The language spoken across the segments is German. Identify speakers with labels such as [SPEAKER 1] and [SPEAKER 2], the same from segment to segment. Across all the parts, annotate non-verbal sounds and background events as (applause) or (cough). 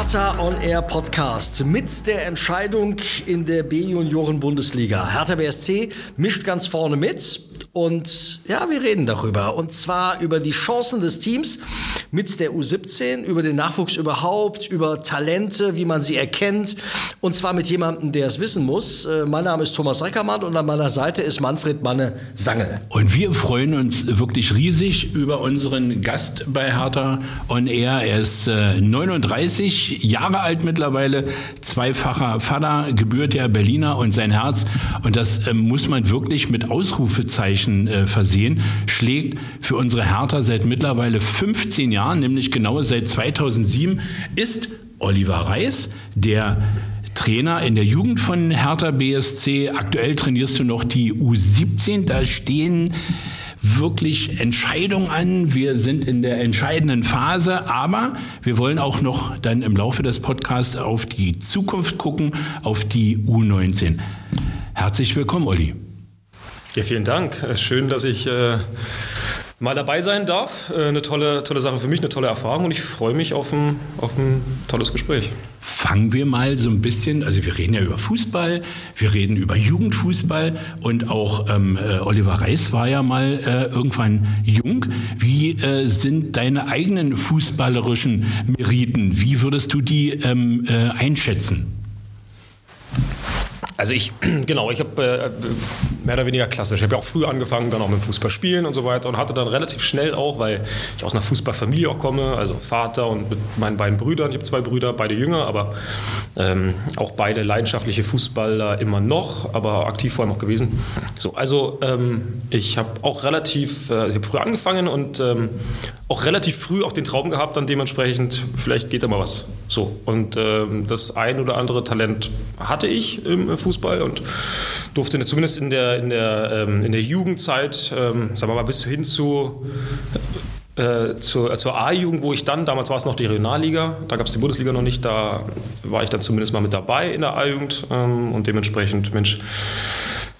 [SPEAKER 1] Hertha On Air Podcast mit der Entscheidung in der B-Junioren-Bundesliga. Hertha BSC mischt ganz vorne mit. Und ja, wir reden darüber. Und zwar über die Chancen des Teams mit der U17, über den Nachwuchs überhaupt, über Talente, wie man sie erkennt. Und zwar mit jemandem, der es wissen muss. Äh, mein Name ist Thomas Reckermann und an meiner Seite ist Manfred Manne Sange.
[SPEAKER 2] Und wir freuen uns wirklich riesig über unseren Gast bei Hertha On Air. Er ist äh, 39 Jahre alt mittlerweile, zweifacher Vater, gebürtiger Berliner und sein Herz. Und das äh, muss man wirklich mit Ausrufezeichen Anführungszeichen äh, versehen, schlägt für unsere Hertha seit mittlerweile 15 Jahren, nämlich genau seit 2007, ist Oliver Reis, der Trainer in der Jugend von Hertha BSC. Aktuell trainierst du noch die U17. Da stehen wirklich Entscheidungen an. Wir sind in der entscheidenden Phase, aber wir wollen auch noch dann im Laufe des Podcasts auf die Zukunft gucken, auf die U19. Herzlich willkommen, Olli.
[SPEAKER 3] Ja, vielen Dank. Äh, schön, dass ich äh, mal dabei sein darf. Äh, eine tolle, tolle Sache für mich, eine tolle Erfahrung und ich freue mich auf ein, auf ein tolles Gespräch.
[SPEAKER 2] Fangen wir mal so ein bisschen, also wir reden ja über Fußball, wir reden über Jugendfußball und auch ähm, äh, Oliver Reis war ja mal äh, irgendwann jung. Wie sind deine eigenen fußballerischen Meriten? Wie würdest du die ähm, äh, einschätzen?
[SPEAKER 3] Also ich, (clears throat) genau, ich habe äh, mehr oder weniger klassisch. Ich habe ja auch früh angefangen, dann auch mit dem Fußball spielen und so weiter und hatte dann relativ schnell auch, weil ich aus einer Fußballfamilie auch komme, also Vater und mit meinen beiden Brüdern, ich habe zwei Brüder, beide jünger, aber ähm, auch beide leidenschaftliche Fußballer immer noch, aber aktiv vor allem auch gewesen. So, also ähm, ich habe auch relativ, äh, ich früh angefangen und ähm, auch relativ früh auch den Traum gehabt, dann dementsprechend, vielleicht geht da mal was. So, und ähm, das ein oder andere Talent hatte ich im Fußball Fußball und durfte zumindest in der, in der, ähm, in der Jugendzeit, ähm, sagen wir mal, bis hin zu äh, zur, zur A-Jugend, wo ich dann, damals war es noch die Regionalliga, da gab es die Bundesliga noch nicht, da war ich dann zumindest mal mit dabei in der A-Jugend ähm, und dementsprechend, Mensch,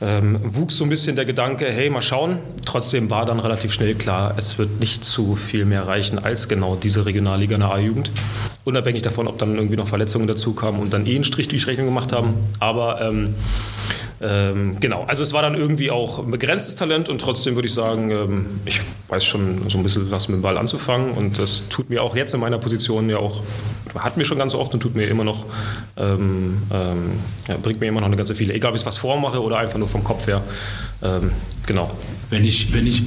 [SPEAKER 3] ähm, wuchs so ein bisschen der Gedanke, hey, mal schauen. Trotzdem war dann relativ schnell klar, es wird nicht zu viel mehr reichen als genau diese Regionalliga in der A-Jugend. Unabhängig davon, ob dann irgendwie noch Verletzungen dazu kamen und dann eh einen Strich durch Rechnung gemacht haben. Aber ähm, ähm, genau, also es war dann irgendwie auch ein begrenztes Talent und trotzdem würde ich sagen, ähm, ich weiß schon so ein bisschen was mit dem Ball anzufangen und das tut mir auch jetzt in meiner Position ja auch, hat mir schon ganz oft und tut mir immer noch, ähm, ähm ja, bringt mir immer noch eine ganze viele, egal ob ich was vormache oder einfach nur vom Kopf her. Ähm, genau.
[SPEAKER 2] Wenn ich, wenn, ich,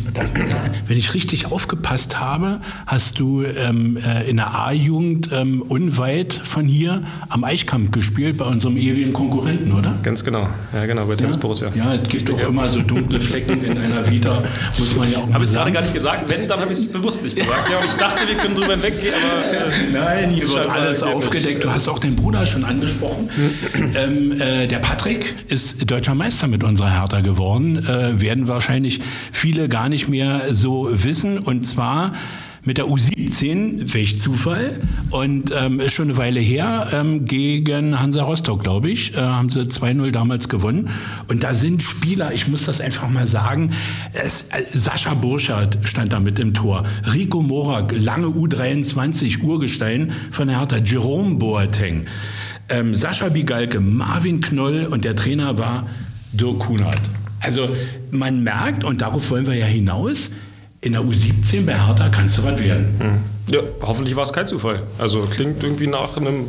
[SPEAKER 2] wenn ich richtig aufgepasst habe, hast du ähm, äh, in der A-Jugend ähm, unweit von hier am Eichkamp gespielt, bei unserem ewigen Konkurrenten, oder?
[SPEAKER 3] Ganz genau, ja genau, bei Tennis
[SPEAKER 2] Borussia. Ja, es gibt doch ja. immer so dunkle Flecken in einer Vita, muss man ja auch
[SPEAKER 3] Habe ich gerade gar nicht gesagt, wenn, dann habe ich es bewusst nicht gesagt. Ja, und ich dachte, wir können drüber weggehen, aber...
[SPEAKER 2] Äh, Nein, hier wird alles aufgedeckt. Du hast auch den Bruder schon angesprochen. ähm, äh, der Patrick ist deutscher Meister mit unserer Hertha geworden. Äh, werden wahrscheinlich viele gar nicht mehr so wissen. Und zwar mit der U17, welch Zufall, und ähm, ist schon eine Weile her, ähm, gegen Hansa Rostock, glaube ich, äh, haben sie 2-0 damals gewonnen. Und da sind Spieler, ich muss das einfach mal sagen, es, äh, Sascha Burschardt stand da mit im Tor, Rico Morak, lange U23, Urgestein von der Hertha, Jerome Boateng, ähm, Sascha Bigalke, Marvin Knoll und der Trainer war Dirk Kunert. Also man merkt, und darauf wollen wir ja hinaus, in der U17 bei Hertha kannst du was werden.
[SPEAKER 3] Mhm. Ja, hoffentlich war es kein Zufall. Also klingt irgendwie nach einem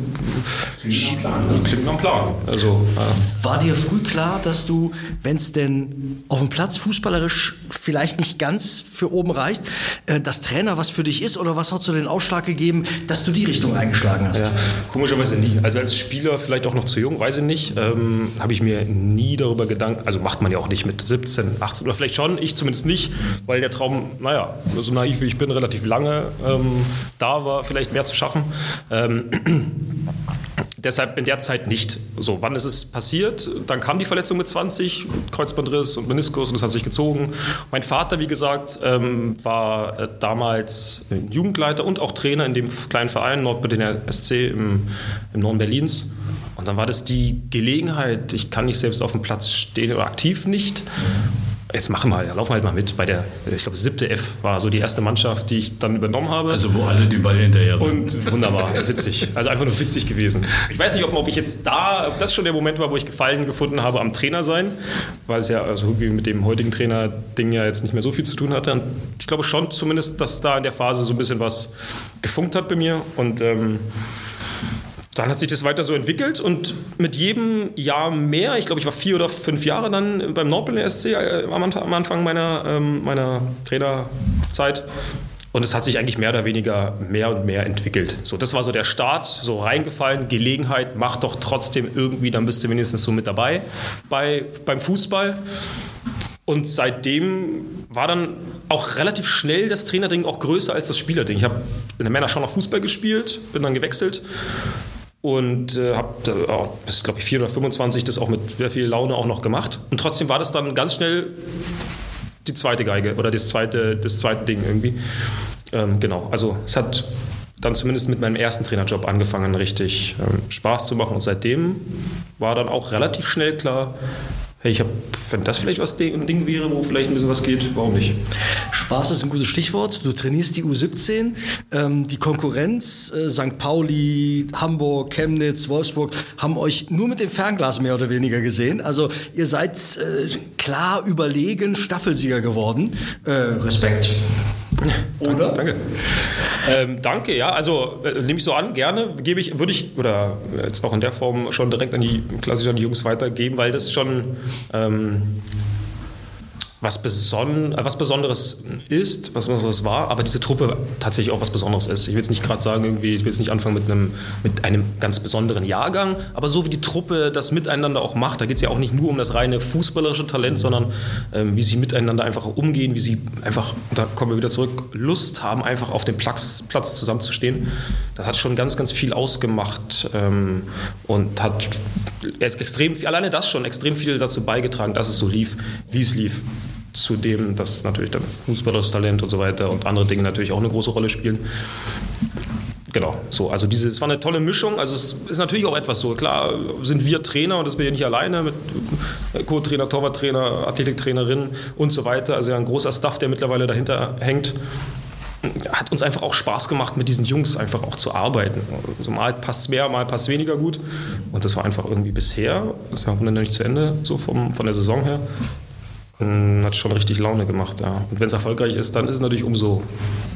[SPEAKER 3] klingt nach einem Plan. Klingt nach einem Plan. Also,
[SPEAKER 1] äh. War dir früh klar, dass du, wenn es denn auf dem Platz fußballerisch vielleicht nicht ganz für oben reicht, äh, dass Trainer was für dich ist oder was hat so den Ausschlag gegeben, dass du die Richtung eingeschlagen hast? Ja,
[SPEAKER 3] komischerweise nie. Also als Spieler vielleicht auch noch zu jung, weiß ich nicht. Ähm, Habe ich mir nie darüber Gedanken, also macht man ja auch nicht mit 17, 18 oder vielleicht schon, ich zumindest nicht, weil der Traum, naja, so naiv wie ich bin, relativ lange ähm, da war vielleicht mehr zu schaffen. Ähm, (clears throat) deshalb in der Zeit nicht. So, wann ist es passiert? Dann kam die Verletzung mit 20, Kreuzbandriss und Meniskus und das hat sich gezogen. Mein Vater, wie gesagt, ähm, war äh, damals Jugendleiter und auch Trainer in dem kleinen Verein Nordberliner SC im, im Norden Berlins. Und dann war das die Gelegenheit, ich kann nicht selbst auf dem Platz stehen oder aktiv nicht. Jetzt machen wir, laufen wir halt mal mit. Bei der, ich glaube, siebte F war so die erste Mannschaft, die ich dann übernommen habe.
[SPEAKER 2] Also wo alle die Ball hinterher
[SPEAKER 3] Und wunderbar, witzig. Also einfach nur witzig gewesen. Ich weiß nicht, ob, ob ich jetzt da, ob das schon der Moment war, wo ich Gefallen gefunden habe am Trainer sein, weil es ja also mit dem heutigen Trainer-Ding ja jetzt nicht mehr so viel zu tun hatte. Und ich glaube schon zumindest, dass da in der Phase so ein bisschen was gefunkt hat bei mir. Und ähm, dann hat sich das weiter so entwickelt und mit jedem Jahr mehr, ich glaube, ich war vier oder fünf Jahre dann beim Nordberlin SC äh, am Anfang meiner, ähm, meiner Trainerzeit. Und es hat sich eigentlich mehr oder weniger mehr und mehr entwickelt. So, das war so der Start, so reingefallen, Gelegenheit, mach doch trotzdem irgendwie, dann bist du wenigstens so mit dabei bei, beim Fußball. Und seitdem war dann auch relativ schnell das Trainerding auch größer als das Spielerding. Ich habe in der Männer schon noch Fußball gespielt, bin dann gewechselt und äh, habe äh, bis, glaube ich, 4 oder 25 das auch mit sehr viel Laune auch noch gemacht. Und trotzdem war das dann ganz schnell die zweite Geige oder das zweite, das zweite Ding irgendwie. Ähm, genau, also es hat dann zumindest mit meinem ersten Trainerjob angefangen, richtig ähm, Spaß zu machen. Und seitdem war dann auch relativ schnell klar, hey, ich habe, wenn das vielleicht was ein Ding wäre, wo vielleicht ein bisschen was geht, warum nicht?
[SPEAKER 1] Spaß ist ein gutes Stichwort. Du trainierst die U17. Ähm, die Konkurrenz, äh, St. Pauli, Hamburg, Chemnitz, Wolfsburg, haben euch nur mit dem Fernglas mehr oder weniger gesehen. Also ihr seid äh, klar überlegen Staffelsieger geworden. Äh, Respekt.
[SPEAKER 3] Oder? Danke. Danke. Ähm, danke, ja. Also äh, nehme ich so an, gerne. Gebe ich, würde ich, oder jetzt auch in der Form schon direkt an die klassisch an die Jungs weitergeben, weil das schon ähm, was, Beson was Besonderes ist, was Besonderes war, aber diese Truppe tatsächlich auch was Besonderes ist. Ich will jetzt nicht gerade sagen, irgendwie, ich will jetzt nicht anfangen mit einem, mit einem ganz besonderen Jahrgang, aber so wie die Truppe das miteinander auch macht, da geht es ja auch nicht nur um das reine fußballerische Talent, sondern ähm, wie sie miteinander einfach umgehen, wie sie einfach, da kommen wir wieder zurück, Lust haben, einfach auf dem Platz, Platz zusammenzustehen. Das hat schon ganz, ganz viel ausgemacht ähm, und hat extrem, alleine das schon extrem viel dazu beigetragen, dass es so lief, wie es lief zudem, dass natürlich dann fußballerisches Talent und so weiter und andere Dinge natürlich auch eine große Rolle spielen. Genau, so, also diese, es war eine tolle Mischung. Also es ist natürlich auch etwas so. Klar sind wir Trainer und das bin ich nicht alleine mit Co-Trainer, Torwarttrainer, Athletiktrainerin und so weiter. Also ja, ein großer Staff, der mittlerweile dahinter hängt. Hat uns einfach auch Spaß gemacht, mit diesen Jungs einfach auch zu arbeiten. Also mal passt es mehr, mal passt es weniger gut. Und das war einfach irgendwie bisher, das ist ja noch nicht zu Ende, so vom, von der Saison her, hat schon richtig Laune gemacht, ja. Und wenn es erfolgreich ist, dann ist es natürlich umso,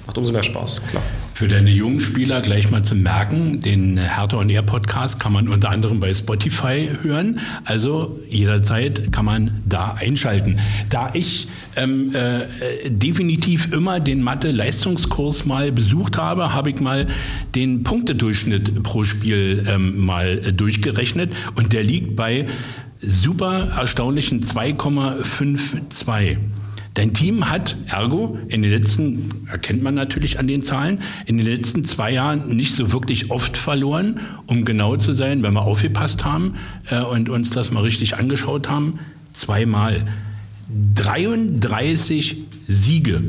[SPEAKER 3] macht umso mehr Spaß, klar.
[SPEAKER 2] Für deine jungen Spieler gleich mal zu merken, den Hertha on Air Podcast kann man unter anderem bei Spotify hören. Also jederzeit kann man da einschalten. Da ich ähm, äh, definitiv immer den Mathe-Leistungskurs mal besucht habe, habe ich mal den Punktedurchschnitt pro Spiel ähm, mal durchgerechnet und der liegt bei super erstaunlichen 2,52. Dein Team hat ergo in den letzten, erkennt man natürlich an den Zahlen, in den letzten zwei Jahren nicht so wirklich oft verloren, um genau zu sein, wenn wir aufgepasst haben äh, und uns das mal richtig angeschaut haben, zweimal. 33 Siege.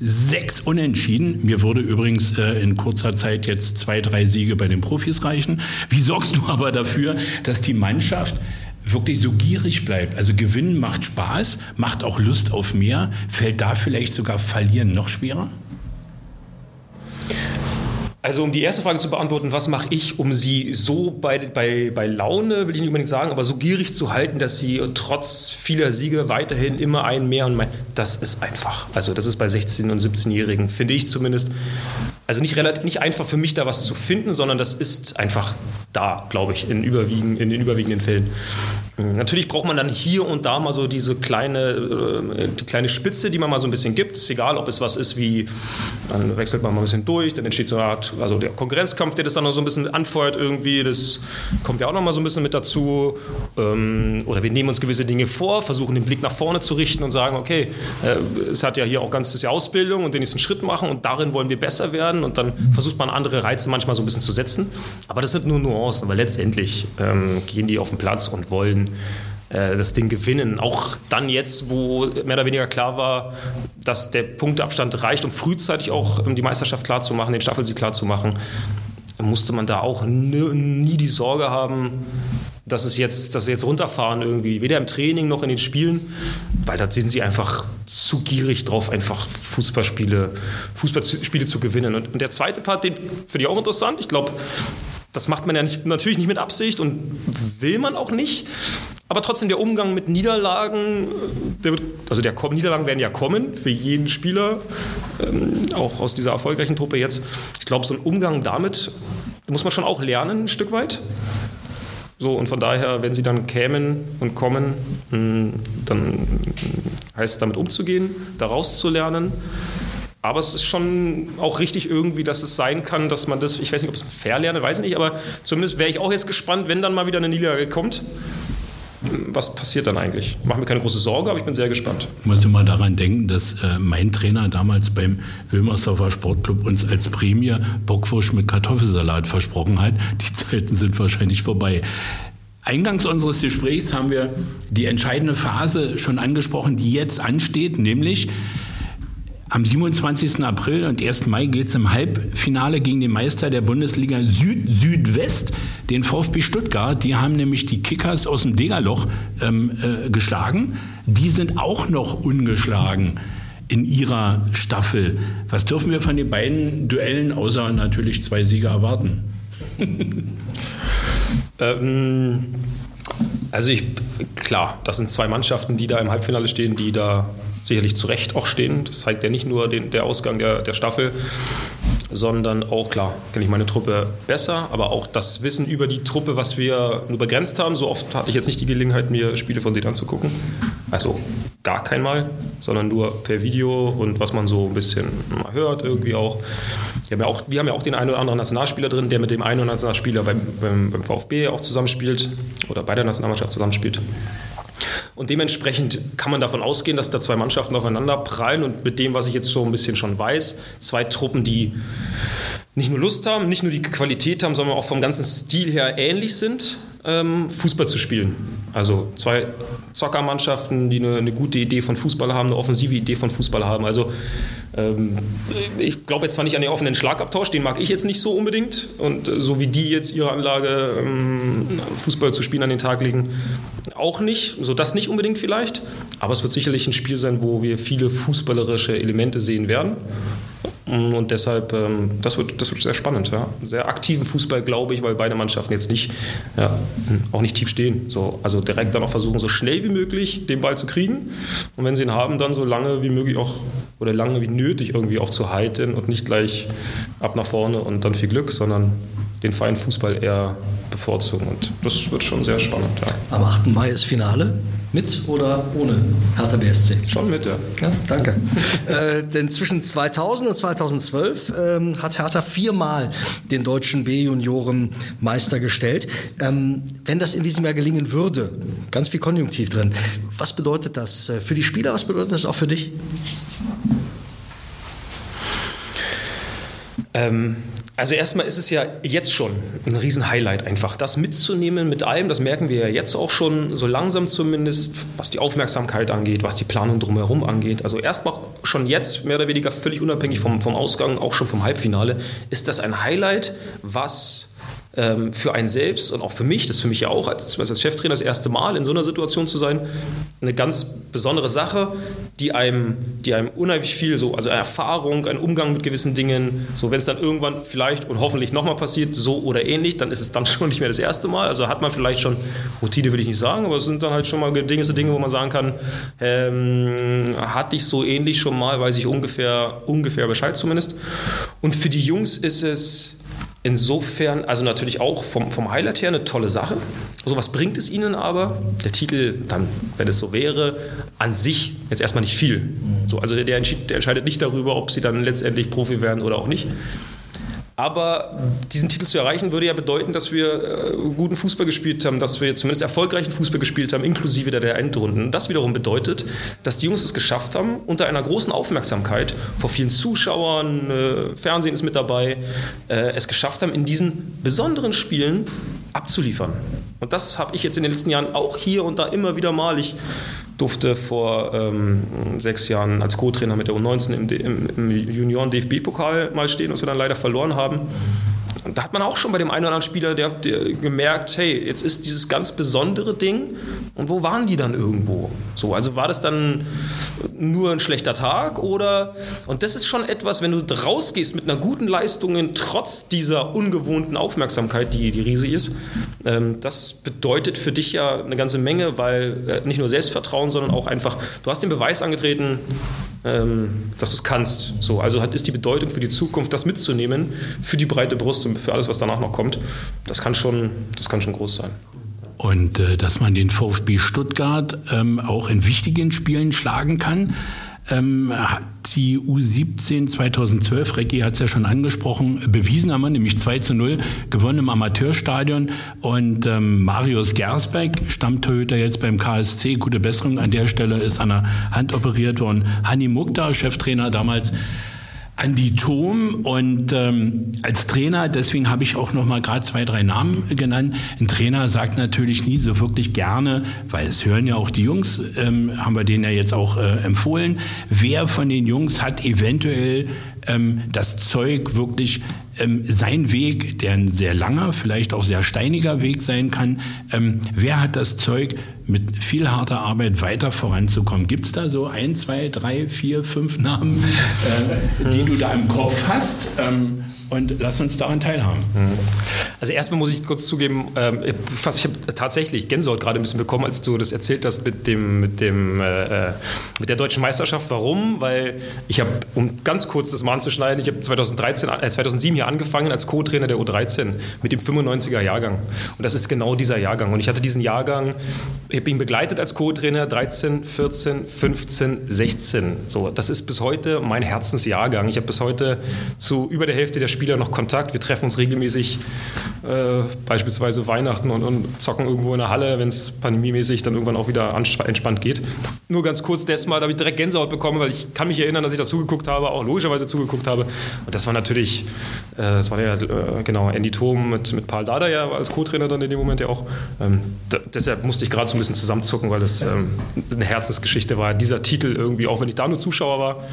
[SPEAKER 2] Sechs Unentschieden. Mir würde übrigens äh, in kurzer Zeit jetzt zwei, drei Siege bei den Profis reichen. Wie sorgst du aber dafür, dass die Mannschaft wirklich so gierig bleibt. Also Gewinnen macht Spaß, macht auch Lust auf mehr. Fällt da vielleicht sogar Verlieren noch schwerer?
[SPEAKER 3] Also um die erste Frage zu beantworten, was mache ich, um sie so bei, bei, bei Laune, will ich nicht unbedingt sagen, aber so gierig zu halten, dass sie trotz vieler Siege weiterhin immer ein mehr und mehr, das ist einfach. Also das ist bei 16- und 17-Jährigen, finde ich zumindest, also nicht, relativ, nicht einfach für mich da was zu finden, sondern das ist einfach da, glaube ich, in, überwiegen, in den überwiegenden Fällen. Natürlich braucht man dann hier und da mal so diese kleine, äh, die kleine Spitze, die man mal so ein bisschen gibt. Ist egal, ob es was ist wie, dann wechselt man mal ein bisschen durch, dann entsteht so eine Art, also der Konkurrenzkampf, der das dann noch so ein bisschen anfeuert irgendwie, das kommt ja auch noch mal so ein bisschen mit dazu. Ähm, oder wir nehmen uns gewisse Dinge vor, versuchen den Blick nach vorne zu richten und sagen, okay, äh, es hat ja hier auch ganz die Ausbildung und den nächsten Schritt machen und darin wollen wir besser werden und dann versucht man andere Reize manchmal so ein bisschen zu setzen. Aber das sind nur Nuancen, weil letztendlich ähm, gehen die auf den Platz und wollen äh, das Ding gewinnen. Auch dann jetzt, wo mehr oder weniger klar war, dass der Punktabstand reicht, um frühzeitig auch die Meisterschaft klarzumachen, den Staffelsieg klarzumachen, musste man da auch nie die Sorge haben, dass es jetzt, dass sie jetzt runterfahren irgendwie, weder im Training noch in den Spielen. weil da sind sie einfach zu gierig drauf, einfach Fußballspiele, Fußballspiele zu gewinnen. Und, und der zweite Part, den finde ich auch interessant. Ich glaube, das macht man ja nicht, natürlich nicht mit Absicht und will man auch nicht. Aber trotzdem der Umgang mit Niederlagen, der wird, also der Niederlagen werden ja kommen für jeden Spieler, ähm, auch aus dieser erfolgreichen Truppe jetzt. Ich glaube, so ein Umgang damit muss man schon auch lernen, ein Stück weit. So, und von daher, wenn sie dann kämen und kommen, hm, dann heißt es damit umzugehen, daraus zu lernen. Aber es ist schon auch richtig irgendwie, dass es sein kann, dass man das, ich weiß nicht, ob es fair lerne, weiß ich nicht, aber zumindest wäre ich auch jetzt gespannt, wenn dann mal wieder eine Niederlage kommt, was passiert dann eigentlich? Ich mache mir keine große Sorge, aber ich bin sehr gespannt.
[SPEAKER 2] Ich muss immer daran denken, dass äh, mein Trainer damals beim Wilmersdorfer Sportclub uns als Prämie Bockwurst mit Kartoffelsalat versprochen hat. Die (laughs) Zeiten sind wahrscheinlich vorbei. Eingangs unseres Gesprächs haben wir die entscheidende Phase schon angesprochen, die jetzt ansteht, nämlich am 27. April und 1. Mai geht es im Halbfinale gegen den Meister der Bundesliga Süd-Südwest, den VfB Stuttgart. Die haben nämlich die Kickers aus dem Degerloch ähm, äh, geschlagen. Die sind auch noch ungeschlagen in ihrer Staffel. Was dürfen wir von den beiden Duellen außer natürlich zwei Siege erwarten? (laughs)
[SPEAKER 3] ähm, also ich, klar, das sind zwei Mannschaften, die da im Halbfinale stehen, die da sicherlich zu Recht auch stehen. Das zeigt ja nicht nur den, der Ausgang der, der Staffel, sondern auch, klar, kenne ich meine Truppe besser, aber auch das Wissen über die Truppe, was wir nur begrenzt haben. So oft hatte ich jetzt nicht die Gelegenheit, mir Spiele von denen anzugucken. Also gar kein Mal, sondern nur per Video und was man so ein bisschen mal hört irgendwie auch. Wir haben ja auch, wir haben ja auch den einen oder anderen Nationalspieler drin, der mit dem einen oder anderen Nationalspieler beim, beim, beim VfB auch zusammenspielt oder bei der Nationalmannschaft zusammenspielt. Und dementsprechend kann man davon ausgehen, dass da zwei Mannschaften aufeinander prallen und mit dem, was ich jetzt so ein bisschen schon weiß, zwei Truppen, die nicht nur Lust haben, nicht nur die Qualität haben, sondern auch vom ganzen Stil her ähnlich sind, ähm, Fußball zu spielen. Also zwei Zockermannschaften, die eine, eine, gute Idee von Fußball haben, eine offensive Idee von Fußball haben. Also ich glaube jetzt zwar nicht an den offenen Schlagabtausch, den mag ich jetzt nicht so unbedingt. Und äh, so wie die jetzt ihre Anlage, ähm, Fußball zu spielen an den Tag legen, auch nicht. So das nicht unbedingt vielleicht. Aber es wird sicherlich ein Spiel sein, wo wir viele fußballerische Elemente sehen werden. Mm, und deshalb, ähm, das, wird, das wird sehr spannend. Ja. Sehr aktiven Fußball, glaube ich, weil beide Mannschaften jetzt nicht, ja, auch nicht tief stehen. So, also direkt dann auch versuchen, so schnell wie möglich den Ball zu kriegen. Und wenn sie ihn haben, dann so lange wie möglich auch oder lange wie nötig irgendwie auch zu halten und nicht gleich ab nach vorne und dann viel Glück, sondern den feinen Fußball eher bevorzugen. Und das wird schon sehr spannend. Ja.
[SPEAKER 1] Am 8. Mai ist Finale. Mit oder ohne Hertha BSC?
[SPEAKER 3] Schon mit, ja.
[SPEAKER 1] ja danke. (laughs) äh, denn zwischen 2000 und 2012 ähm, hat Hertha viermal den deutschen B-Junioren Meister gestellt. Ähm, wenn das in diesem Jahr gelingen würde, ganz viel Konjunktiv drin, was bedeutet das äh, für die Spieler, was bedeutet das auch für dich?
[SPEAKER 3] Ähm, also erstmal ist es ja jetzt schon ein Riesen-Highlight einfach. Das mitzunehmen mit allem, das merken wir ja jetzt auch schon, so langsam zumindest, was die Aufmerksamkeit angeht, was die Planung drumherum angeht. Also erstmal schon jetzt, mehr oder weniger völlig unabhängig vom, vom Ausgang, auch schon vom Halbfinale, ist das ein Highlight, was ähm, für einen selbst und auch für mich, das ist für mich ja auch als, als Cheftrainer das erste Mal in so einer Situation zu sein, eine ganz besondere Sache, die einem, die einem unheimlich viel so, also eine Erfahrung, ein Umgang mit gewissen Dingen, so wenn es dann irgendwann vielleicht und hoffentlich nochmal passiert, so oder ähnlich, dann ist es dann (laughs) schon nicht mehr das erste Mal. Also hat man vielleicht schon, Routine würde ich nicht sagen, aber es sind dann halt schon mal Dinge, so Dinge, wo man sagen kann, ähm, hatte ich so ähnlich schon mal, weiß ich ungefähr, ungefähr Bescheid zumindest. Und für die Jungs ist es Insofern, also natürlich auch vom, vom Highlight her eine tolle Sache. So was bringt es ihnen aber? Der Titel, dann, wenn es so wäre, an sich jetzt erstmal nicht viel. So, also der, der, entscheidet nicht darüber, ob sie dann letztendlich Profi werden oder auch nicht. Aber diesen Titel zu erreichen, würde ja bedeuten, dass wir äh, guten Fußball gespielt haben, dass wir zumindest erfolgreichen Fußball gespielt haben, inklusive der, der Endrunden. Das wiederum bedeutet, dass die Jungs es geschafft haben, unter einer großen Aufmerksamkeit vor vielen Zuschauern, äh, Fernsehen ist mit dabei, äh, es geschafft haben, in diesen besonderen Spielen abzuliefern. Und das habe ich jetzt in den letzten Jahren auch hier und da immer wieder mal. Ich durfte vor ähm, sechs Jahren als Co-Trainer mit der U19 im, im, im Junioren-DFB-Pokal mal stehen, was wir dann leider verloren haben. Und da hat man auch schon bei dem einen oder anderen Spieler der, der gemerkt, hey, jetzt ist dieses ganz besondere Ding und wo waren die dann irgendwo? So, also war das dann nur ein schlechter Tag oder und das ist schon etwas, wenn du rausgehst mit einer guten Leistung trotz dieser ungewohnten Aufmerksamkeit, die, die riesig ist, ähm, das bedeutet für dich ja eine ganze Menge, weil äh, nicht nur Selbstvertrauen, sondern auch einfach, du hast den Beweis angetreten, ähm, dass du es kannst. So, also hat, ist die Bedeutung für die Zukunft, das mitzunehmen, für die breite Brust für alles, was danach noch kommt. Das kann schon, das kann schon groß sein.
[SPEAKER 2] Und äh, dass man den VfB Stuttgart ähm, auch in wichtigen Spielen schlagen kann, ähm, hat die U17 2012, Recki hat es ja schon angesprochen, bewiesen haben wir, nämlich 2 zu 0, gewonnen im Amateurstadion. Und ähm, Marius Gersbeck, Stammtorhüter jetzt beim KSC, gute Besserung an der Stelle, ist an der Hand operiert worden. Hanni Mukta, Cheftrainer damals, Andi Thom und ähm, als Trainer, deswegen habe ich auch noch mal gerade zwei, drei Namen genannt. Ein Trainer sagt natürlich nie so wirklich gerne, weil es hören ja auch die Jungs, ähm, haben wir denen ja jetzt auch äh, empfohlen, wer von den Jungs hat eventuell ähm, das Zeug wirklich ähm, sein Weg, der ein sehr langer, vielleicht auch sehr steiniger Weg sein kann, ähm, wer hat das Zeug, mit viel harter Arbeit weiter voranzukommen? Gibt es da so ein, zwei, drei, vier, fünf Namen, äh, die du da im Kopf hast? Ähm, und lass uns daran teilhaben.
[SPEAKER 3] Also erstmal muss ich kurz zugeben, ähm, ich habe tatsächlich Gänsehaut gerade ein bisschen bekommen, als du das erzählt hast mit, dem, mit, dem, äh, äh mit der deutschen Meisterschaft. Warum? Weil ich habe, um ganz kurz das mal anzuschneiden, ich habe 2013, äh, 2007 hier angefangen als Co-Trainer der U13 mit dem 95er Jahrgang. Und das ist genau dieser Jahrgang. Und ich hatte diesen Jahrgang, ich habe ihn begleitet als Co-Trainer 13, 14, 15, 16. So, das ist bis heute mein Herzensjahrgang. Ich habe bis heute zu über der Hälfte der Spieler Spieler noch Kontakt. Wir treffen uns regelmäßig, äh, beispielsweise Weihnachten und, und, zocken irgendwo in der Halle, wenn es pandemiemäßig dann irgendwann auch wieder entspannt geht. Nur ganz kurz, das Mal, habe ich direkt Gänsehaut bekommen, weil ich kann mich erinnern, dass ich da zugeguckt habe, auch logischerweise zugeguckt habe. Und das war natürlich, äh, das war ja äh, genau Andy Thom mit, mit Paul Dada ja als Co-Trainer dann in dem Moment ja auch. Ähm, da, deshalb musste ich gerade so ein bisschen zusammenzucken, weil das ähm, eine Herzensgeschichte war. Dieser Titel irgendwie, auch wenn ich da nur Zuschauer war,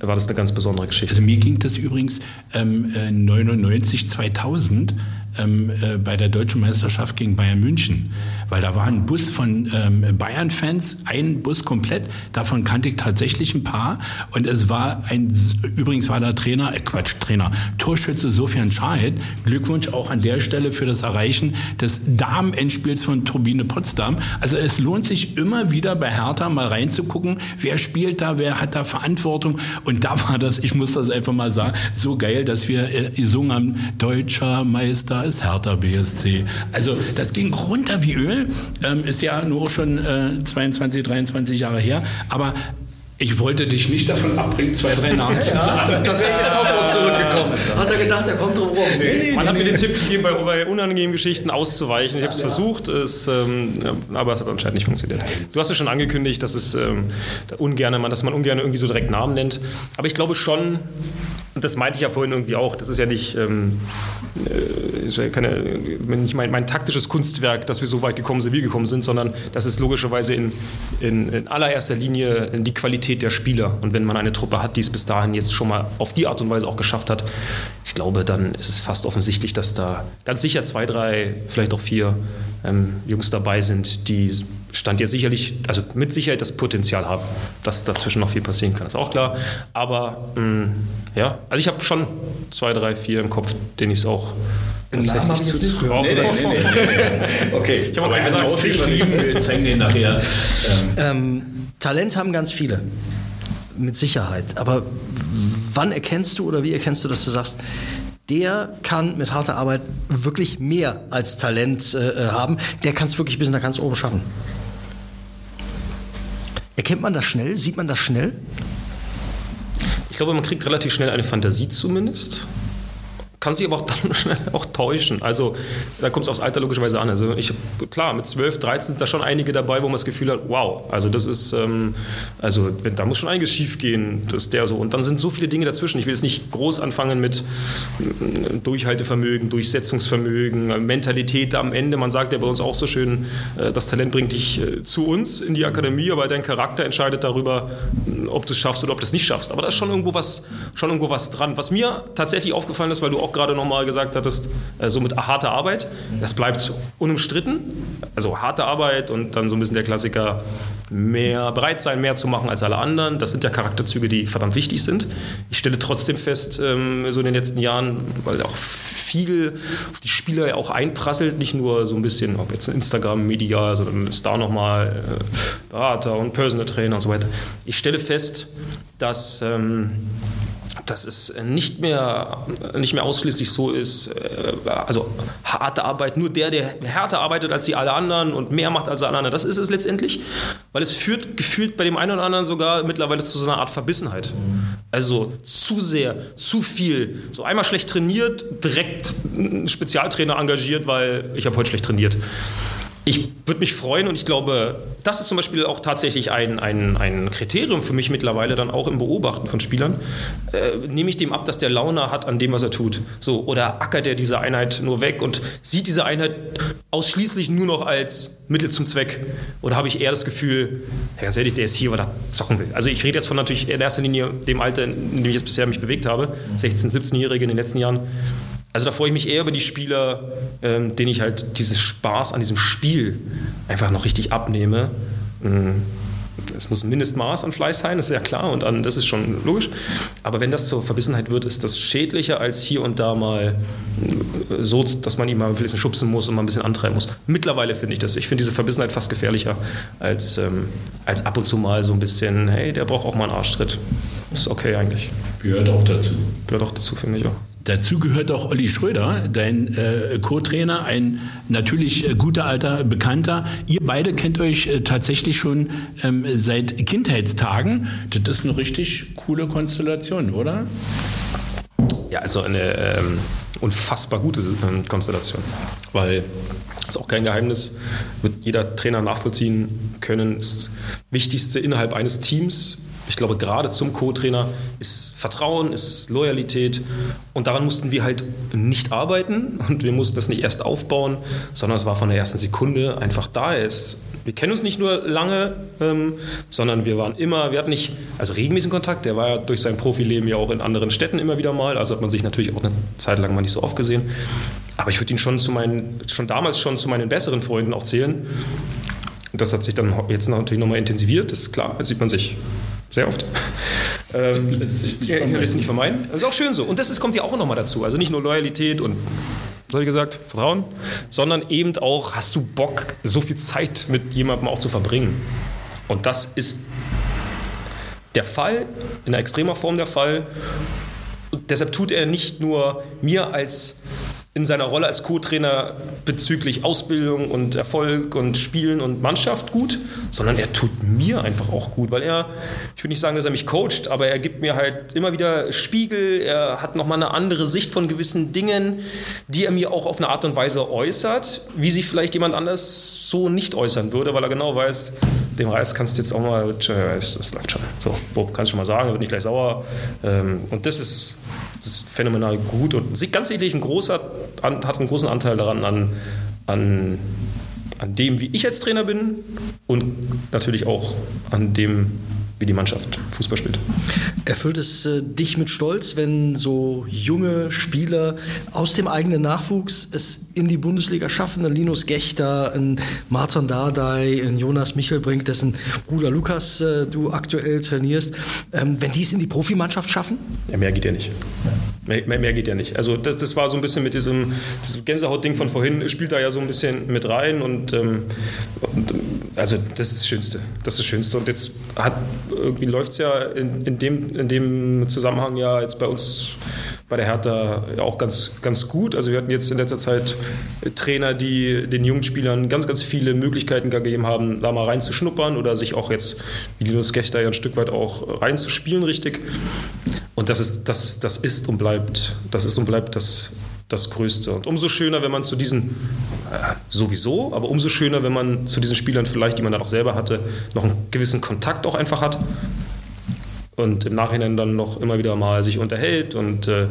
[SPEAKER 3] war das eine ganz besondere Geschichte.
[SPEAKER 2] Also mir ging das übrigens ähm, 99, 2000 ähm, äh, bei der deutschen Meisterschaft gegen Bayern München. Weil da war ein Bus von ähm, Bayern-Fans, ein Bus komplett, davon kannte ich tatsächlich ein paar. Und es war ein, übrigens war der Trainer, äh Quatsch, Trainer, Torschütze Sofian Schahid, Glückwunsch auch an der Stelle für das Erreichen des Damen-Endspiels von Turbine Potsdam. Also es lohnt sich immer wieder bei Hertha mal reinzugucken, wer spielt da, wer hat da Verantwortung. Und da war das, ich muss das einfach mal sagen, so geil, dass wir äh, gesungen haben, deutscher Meister ist Hertha BSC. Also das ging runter wie Öl ähm, ist ja nur schon äh, 22, 23 Jahre her. Aber ich wollte dich nicht davon abbringen, zwei, drei Namen (laughs) zu sagen.
[SPEAKER 1] Ja, da wäre ich jetzt auch drauf zurückgekommen. Hat er gedacht, er kommt drum rum.
[SPEAKER 3] Nee, Man hat mir den Tipp gegeben, bei, bei unangenehmen Geschichten auszuweichen. Ich habe es ja. versucht, es, ähm, aber es hat anscheinend nicht funktioniert. Du hast ja schon angekündigt, dass, es, ähm, ungerne, dass man ungern irgendwie so direkt Namen nennt. Aber ich glaube schon, und das meinte ich ja vorhin irgendwie auch, das ist ja nicht, ähm, äh, keine, nicht mein, mein, taktisches Kunstwerk, dass wir so weit gekommen sind, wie wir gekommen sind, sondern das ist logischerweise in, in, in, allererster Linie die Qualität der Spieler. Und wenn man eine Truppe hat, die es bis dahin jetzt schon mal auf die Art und Weise auch geschafft hat, ich glaube, dann ist es fast offensichtlich, dass da ganz sicher zwei, drei, vielleicht auch vier ähm, Jungs dabei sind, die Stand jetzt sicherlich, also mit Sicherheit das Potenzial haben, dass dazwischen noch viel passieren kann, ist auch klar. Aber mh, mm, ja, also ich habe schon zwei, drei, vier im Kopf, denen ich es auch tatsächlich zutraue. Nee, nee, nee, nee, (laughs)
[SPEAKER 1] Okay,
[SPEAKER 3] ich habe auch keinen aufgeschrieben,
[SPEAKER 1] wir zeigen den nachher. Ähm, Talent haben ganz viele, mit Sicherheit. Aber wann erkennst du oder wie erkennst du, dass du sagst, der kann mit harter Arbeit wirklich mehr als Talent äh, haben. Der kann es wirklich bis nach ganz oben schaffen. Erkennt man das schnell? Sieht man das schnell?
[SPEAKER 3] Ich glaube, man kriegt relativ schnell eine Fantasie zumindest kann sich aber auch (laughs) dann auch täuschen. Also da kommt es aufs Alter logischerweise an. Also ich klar, mit 12, 13 sind da schon einige dabei, wo man das Gefühl hat, wow, also das ist, ähm, also da muss schon einiges schief gehen, dass der so. Und dann sind so viele Dinge dazwischen. Ich will jetzt nicht groß anfangen mit äh, Durchhaltevermögen, Durchsetzungsvermögen, Mentalität am Ende. Man sagt ja bei uns auch so schön, äh, das Talent bringt dich äh, zu uns in die Akademie, aber dein Charakter entscheidet darüber, ob du es schaffst oder ob du es nicht schaffst. Aber da ist schon irgendwo was, schon irgendwo was dran. Was mir tatsächlich aufgefallen ist, weil du auch auch gerade nochmal gesagt hattest, äh, so mit harter Arbeit. Das bleibt unumstritten. Also harte Arbeit und dann so ein bisschen der Klassiker, mehr bereit sein, mehr zu machen als alle anderen. Das sind ja Charakterzüge, die verdammt wichtig sind. Ich stelle trotzdem fest, ähm, so in den letzten Jahren, weil auch viel auf die Spieler ja auch einprasselt, nicht nur so ein bisschen, ob jetzt Instagram, Media, sondern ist da nochmal äh, Berater und Personal Trainer und so weiter. Ich stelle fest, dass ähm, dass es nicht mehr, nicht mehr ausschließlich so ist, äh, also harte Arbeit, nur der, der härter arbeitet als die alle anderen und mehr macht als alle anderen, das ist es letztendlich, weil es führt gefühlt bei dem einen oder anderen sogar mittlerweile zu so einer Art Verbissenheit. Also zu sehr, zu viel, so einmal schlecht trainiert, direkt einen Spezialtrainer engagiert, weil ich habe heute schlecht trainiert. Ich würde mich freuen und ich glaube, das ist zum Beispiel auch tatsächlich ein, ein, ein Kriterium für mich mittlerweile dann auch im Beobachten von Spielern. Äh, nehme ich dem ab, dass der Laune hat an dem, was er tut? So, oder ackert er diese Einheit nur weg und sieht diese Einheit ausschließlich nur noch als Mittel zum Zweck? Oder habe ich eher das Gefühl, ja, ganz ehrlich, der ist hier, weil er zocken will? Also ich rede jetzt von natürlich in erster Linie dem Alter, in dem ich jetzt bisher mich bewegt habe, 16-, 17-Jährige in den letzten Jahren. Also da freue ich mich eher über die Spieler, ähm, denen ich halt dieses Spaß an diesem Spiel einfach noch richtig abnehme. Mm, es muss ein Mindestmaß an Fleiß sein, das ist ja klar und an, das ist schon logisch. Aber wenn das zur Verbissenheit wird, ist das schädlicher als hier und da mal äh, so, dass man ihn mal ein bisschen schubsen muss und mal ein bisschen antreiben muss. Mittlerweile finde ich das. Ich finde diese Verbissenheit fast gefährlicher als, ähm, als ab und zu mal so ein bisschen, hey, der braucht auch mal einen Arschtritt. Ist okay eigentlich.
[SPEAKER 2] Gehört auch dazu.
[SPEAKER 3] Gehört auch dazu, finde ich auch.
[SPEAKER 2] Dazu gehört auch Olli Schröder, dein äh, Co-Trainer, ein natürlich äh, guter alter Bekannter. Ihr beide kennt euch äh, tatsächlich schon ähm, seit Kindheitstagen. Das ist eine richtig coole Konstellation, oder?
[SPEAKER 3] Ja, also eine ähm, unfassbar gute ähm, Konstellation, weil ist auch kein Geheimnis, wird jeder Trainer nachvollziehen können. Das Wichtigste innerhalb eines Teams ich glaube, gerade zum Co-Trainer ist Vertrauen, ist Loyalität. Und daran mussten wir halt nicht arbeiten und wir mussten das nicht erst aufbauen, sondern es war von der ersten Sekunde einfach da. ist. Wir kennen uns nicht nur lange, ähm, sondern wir waren immer, wir hatten nicht, also regelmäßigen Kontakt, der war ja durch sein Profileben ja auch in anderen Städten immer wieder mal, also hat man sich natürlich auch eine Zeit lang mal nicht so oft gesehen. Aber ich würde ihn schon zu meinen, schon damals schon zu meinen besseren Freunden auch zählen. Das hat sich dann jetzt natürlich nochmal intensiviert, ist klar, sieht man sich sehr oft. Ähm, lässt sich nicht vermeiden. Das ist auch schön so. Und das ist, kommt ja auch nochmal dazu. Also nicht nur Loyalität und, soll ich gesagt, Vertrauen, sondern eben auch, hast du Bock, so viel Zeit mit jemandem auch zu verbringen. Und das ist der Fall, in einer extremer Form der Fall. Und deshalb tut er nicht nur mir als in seiner Rolle als Co-Trainer bezüglich Ausbildung und Erfolg und Spielen und Mannschaft gut, sondern er tut mir einfach auch gut, weil er, ich will nicht sagen, dass er mich coacht, aber er gibt mir halt immer wieder Spiegel, er hat nochmal eine andere Sicht von gewissen Dingen, die er mir auch auf eine Art und Weise äußert, wie sich vielleicht jemand anders so nicht äußern würde, weil er genau weiß, dem Reis kannst du jetzt auch mal, das läuft schon. So, Bob, kannst du schon mal sagen, er wird nicht gleich sauer. Ähm, und das ist das ist phänomenal gut und ganz ehrlich, ein großer, hat einen großen Anteil daran an, an, an dem, wie ich als Trainer bin und natürlich auch an dem, wie die Mannschaft Fußball spielt.
[SPEAKER 1] Erfüllt es äh, dich mit Stolz, wenn so junge Spieler aus dem eigenen Nachwuchs es in die Bundesliga schaffen? Ein Linus Gechter, ein Martin Dardai, ein Jonas Michelbrink, dessen Bruder Lukas äh, du aktuell trainierst. Ähm, wenn die es in die Profimannschaft schaffen?
[SPEAKER 3] Ja, mehr geht ja nicht. Mehr, mehr, mehr, geht ja nicht. Also das, das, war so ein bisschen mit diesem, diesem Gänsehaut-Ding von vorhin, spielt da ja so ein bisschen mit rein und, ähm, und also das ist das Schönste. Das ist das Schönste. Und jetzt hat irgendwie läuft es ja in, in, dem, in dem Zusammenhang ja jetzt bei uns bei der Hertha auch ganz, ganz gut. Also wir hatten jetzt in letzter Zeit Trainer, die den jungen Spielern ganz, ganz viele Möglichkeiten gegeben haben, da mal reinzuschnuppern oder sich auch jetzt, wie Linus Gechter ja ein Stück weit auch reinzuspielen richtig. Und das ist, das, das ist und bleibt, das ist und bleibt das, das Größte. Und umso schöner, wenn man zu diesen, äh, sowieso, aber umso schöner, wenn man zu diesen Spielern vielleicht, die man dann auch selber hatte, noch einen gewissen Kontakt auch einfach hat und im Nachhinein dann noch immer wieder mal sich unterhält und äh,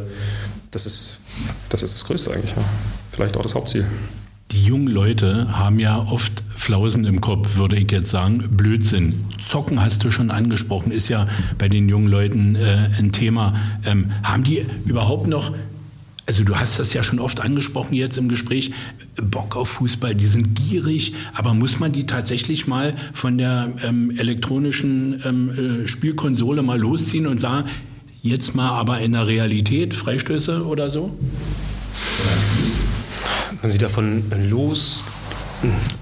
[SPEAKER 3] das, ist, das ist das Größte eigentlich. Ja. Vielleicht auch das Hauptziel.
[SPEAKER 2] Die jungen Leute haben ja oft Flausen im Kopf, würde ich jetzt sagen. Blödsinn. Zocken hast du schon angesprochen, ist ja bei den jungen Leuten äh, ein Thema. Ähm, haben die überhaupt noch Also du hast das ja schon oft angesprochen jetzt im Gespräch, Bock auf Fußball, die sind gierig, aber muss man die tatsächlich mal von der ähm, elektronischen ähm, äh, Spielkonsole mal losziehen und sagen, jetzt mal aber in der Realität Freistöße oder so?
[SPEAKER 3] Wenn sie davon los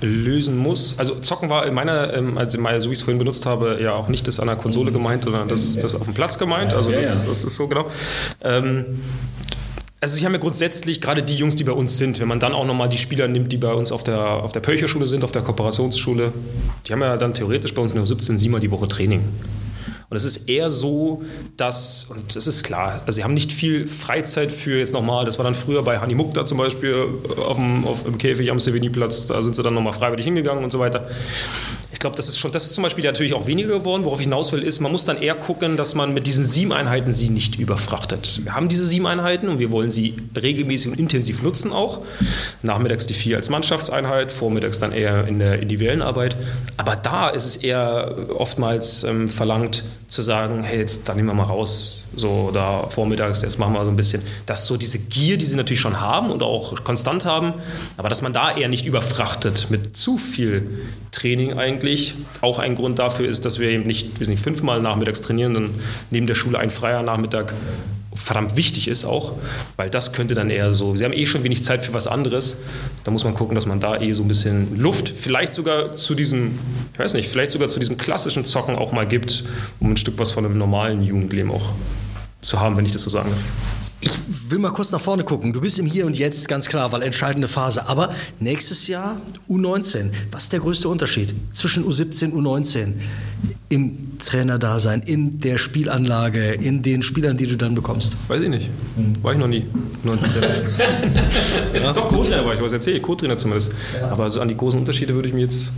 [SPEAKER 3] lösen muss. Also zocken war in meiner, also so wie ich es vorhin benutzt habe, ja auch nicht das an der Konsole gemeint, sondern das, das auf dem Platz gemeint. Also das, das ist so genau. Ähm, also ich habe ja grundsätzlich gerade die Jungs, die bei uns sind, wenn man dann auch nochmal die Spieler nimmt, die bei uns auf der, auf der Pölcherschule sind, auf der Kooperationsschule, die haben ja dann theoretisch bei uns nur 17, 7 die Woche Training. Und es ist eher so, dass, und das ist klar, also sie haben nicht viel Freizeit für jetzt nochmal, das war dann früher bei Hani Mukta zum Beispiel auf dem, auf, im Käfig am Sevigny-Platz, da sind sie dann nochmal freiwillig hingegangen und so weiter. Ich glaube, das ist schon, das ist zum Beispiel natürlich auch weniger geworden. Worauf ich hinaus will, ist, man muss dann eher gucken, dass man mit diesen sieben Einheiten sie nicht überfrachtet. Wir haben diese sieben Einheiten und wir wollen sie regelmäßig und intensiv nutzen auch. Nachmittags die vier als Mannschaftseinheit, vormittags dann eher in der individuellen Arbeit. Aber da ist es eher oftmals ähm, verlangt, zu sagen, hey, jetzt dann nehmen wir mal raus, so da vormittags, jetzt machen wir so ein bisschen, dass so diese Gier, die sie natürlich schon haben und auch konstant haben, aber dass man da eher nicht überfrachtet mit zu viel Training eigentlich. Auch ein Grund dafür ist, dass wir eben nicht, wir sind nicht fünfmal nachmittags trainieren, dann neben der Schule ein freier Nachmittag verdammt wichtig ist auch, weil das könnte dann eher so, sie haben eh schon wenig Zeit für was anderes, da muss man gucken, dass man da eh so ein bisschen Luft, vielleicht sogar zu diesem, ich weiß nicht, vielleicht sogar zu diesem klassischen Zocken auch mal gibt, um ein Stück was von einem normalen Jugendleben auch zu haben, wenn ich das so sagen darf.
[SPEAKER 1] Ich will mal kurz nach vorne gucken. Du bist im Hier und Jetzt, ganz klar, weil entscheidende Phase. Aber nächstes Jahr U19. Was ist der größte Unterschied zwischen U17 und U19? im Trainerdasein, in der Spielanlage, in den Spielern, die du dann bekommst?
[SPEAKER 3] Weiß ich nicht. War ich noch nie. 19 Trainer. (laughs) ja, Doch, Co-Trainer war ich, was erzähle ich, Co-Trainer zumindest. Ja. Aber so an die großen Unterschiede würde ich mir jetzt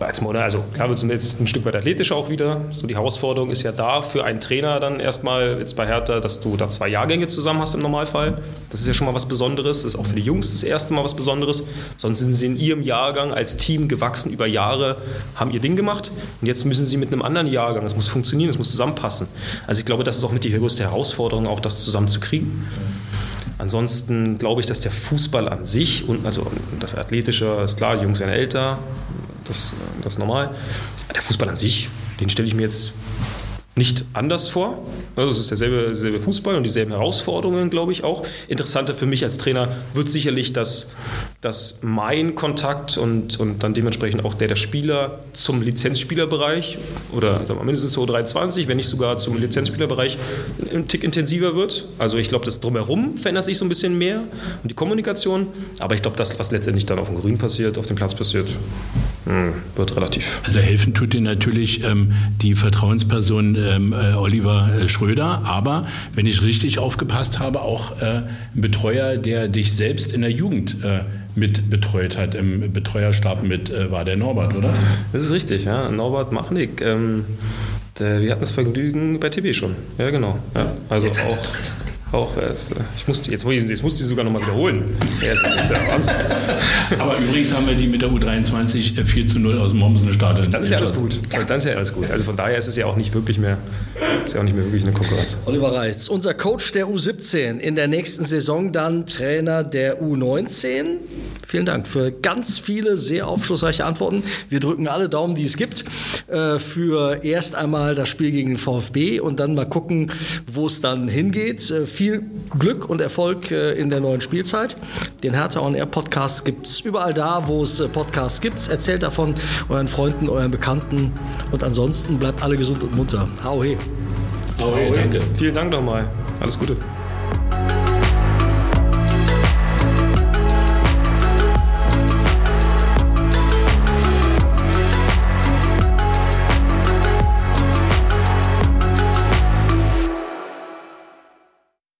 [SPEAKER 3] als Modell, also klar wird es jetzt ein Stück weit athletischer auch wieder. So die Herausforderung ist ja da für einen Trainer dann erstmal jetzt bei Hertha, dass du da zwei Jahrgänge zusammen hast im Normalfall. Das ist ja schon mal was Besonderes. Das ist auch für die Jungs das erste Mal was Besonderes. Sonst sind sie in ihrem Jahrgang als Team gewachsen über Jahre, haben ihr Ding gemacht und jetzt müssen sie mit einem anderen Jahrgang. Es muss funktionieren, es muss zusammenpassen. Also ich glaube, das ist auch mit die größte Herausforderung, auch das zusammenzukriegen. Ansonsten glaube ich, dass der Fußball an sich und also das Athletische ist klar, die Jungs werden älter, das, das ist normal. Der Fußball an sich, den stelle ich mir jetzt nicht anders vor. Also es ist derselbe, derselbe Fußball und dieselben Herausforderungen, glaube ich auch. Interessanter für mich als Trainer wird sicherlich, dass, dass mein Kontakt und, und dann dementsprechend auch der der Spieler zum Lizenzspielerbereich oder wir, mindestens so 23, wenn nicht sogar zum Lizenzspielerbereich ein Tick intensiver wird. Also ich glaube, das Drumherum verändert sich so ein bisschen mehr und die Kommunikation. Aber ich glaube, das, was letztendlich dann auf dem Grün passiert, auf dem Platz passiert, hm, wird relativ.
[SPEAKER 2] Also helfen tut dir natürlich ähm, die Vertrauensperson ähm, äh, Oliver äh, Schröder, aber wenn ich richtig aufgepasst habe, auch äh, ein Betreuer, der dich selbst in der Jugend äh, mit betreut hat. Im Betreuerstab mit äh, war der Norbert, oder?
[SPEAKER 3] Das ist richtig, ja. Norbert Machnik. Ähm, der, wir hatten das Vergnügen bei TB schon. Ja, genau. Ja, also Jetzt auch auch erst, ich musste, jetzt, jetzt musste ich sogar nochmal wiederholen. Ja, ist ja
[SPEAKER 2] Wahnsinn. (laughs) Aber übrigens haben wir die mit der U23 4 zu 0 aus dem Mommsen-Stadion.
[SPEAKER 3] Dann ist ja alles gut. Dann ist ja alles gut. Also von daher ist es ja auch nicht wirklich mehr, ist ja auch nicht mehr wirklich eine Konkurrenz.
[SPEAKER 1] Oliver Reitz, unser Coach der U17, in der nächsten Saison dann Trainer der U19. Vielen Dank für ganz viele sehr aufschlussreiche Antworten. Wir drücken alle Daumen, die es gibt, äh, für erst einmal das Spiel gegen den VfB und dann mal gucken, wo es dann hingeht. Äh, viel Glück und Erfolg äh, in der neuen Spielzeit. Den Hertha On Air Podcast gibt es überall da, wo es Podcasts gibt. Erzählt davon euren Freunden, euren Bekannten und ansonsten bleibt alle gesund und munter. Hau he.
[SPEAKER 3] Hau he, danke. Vielen Dank nochmal. Alles Gute.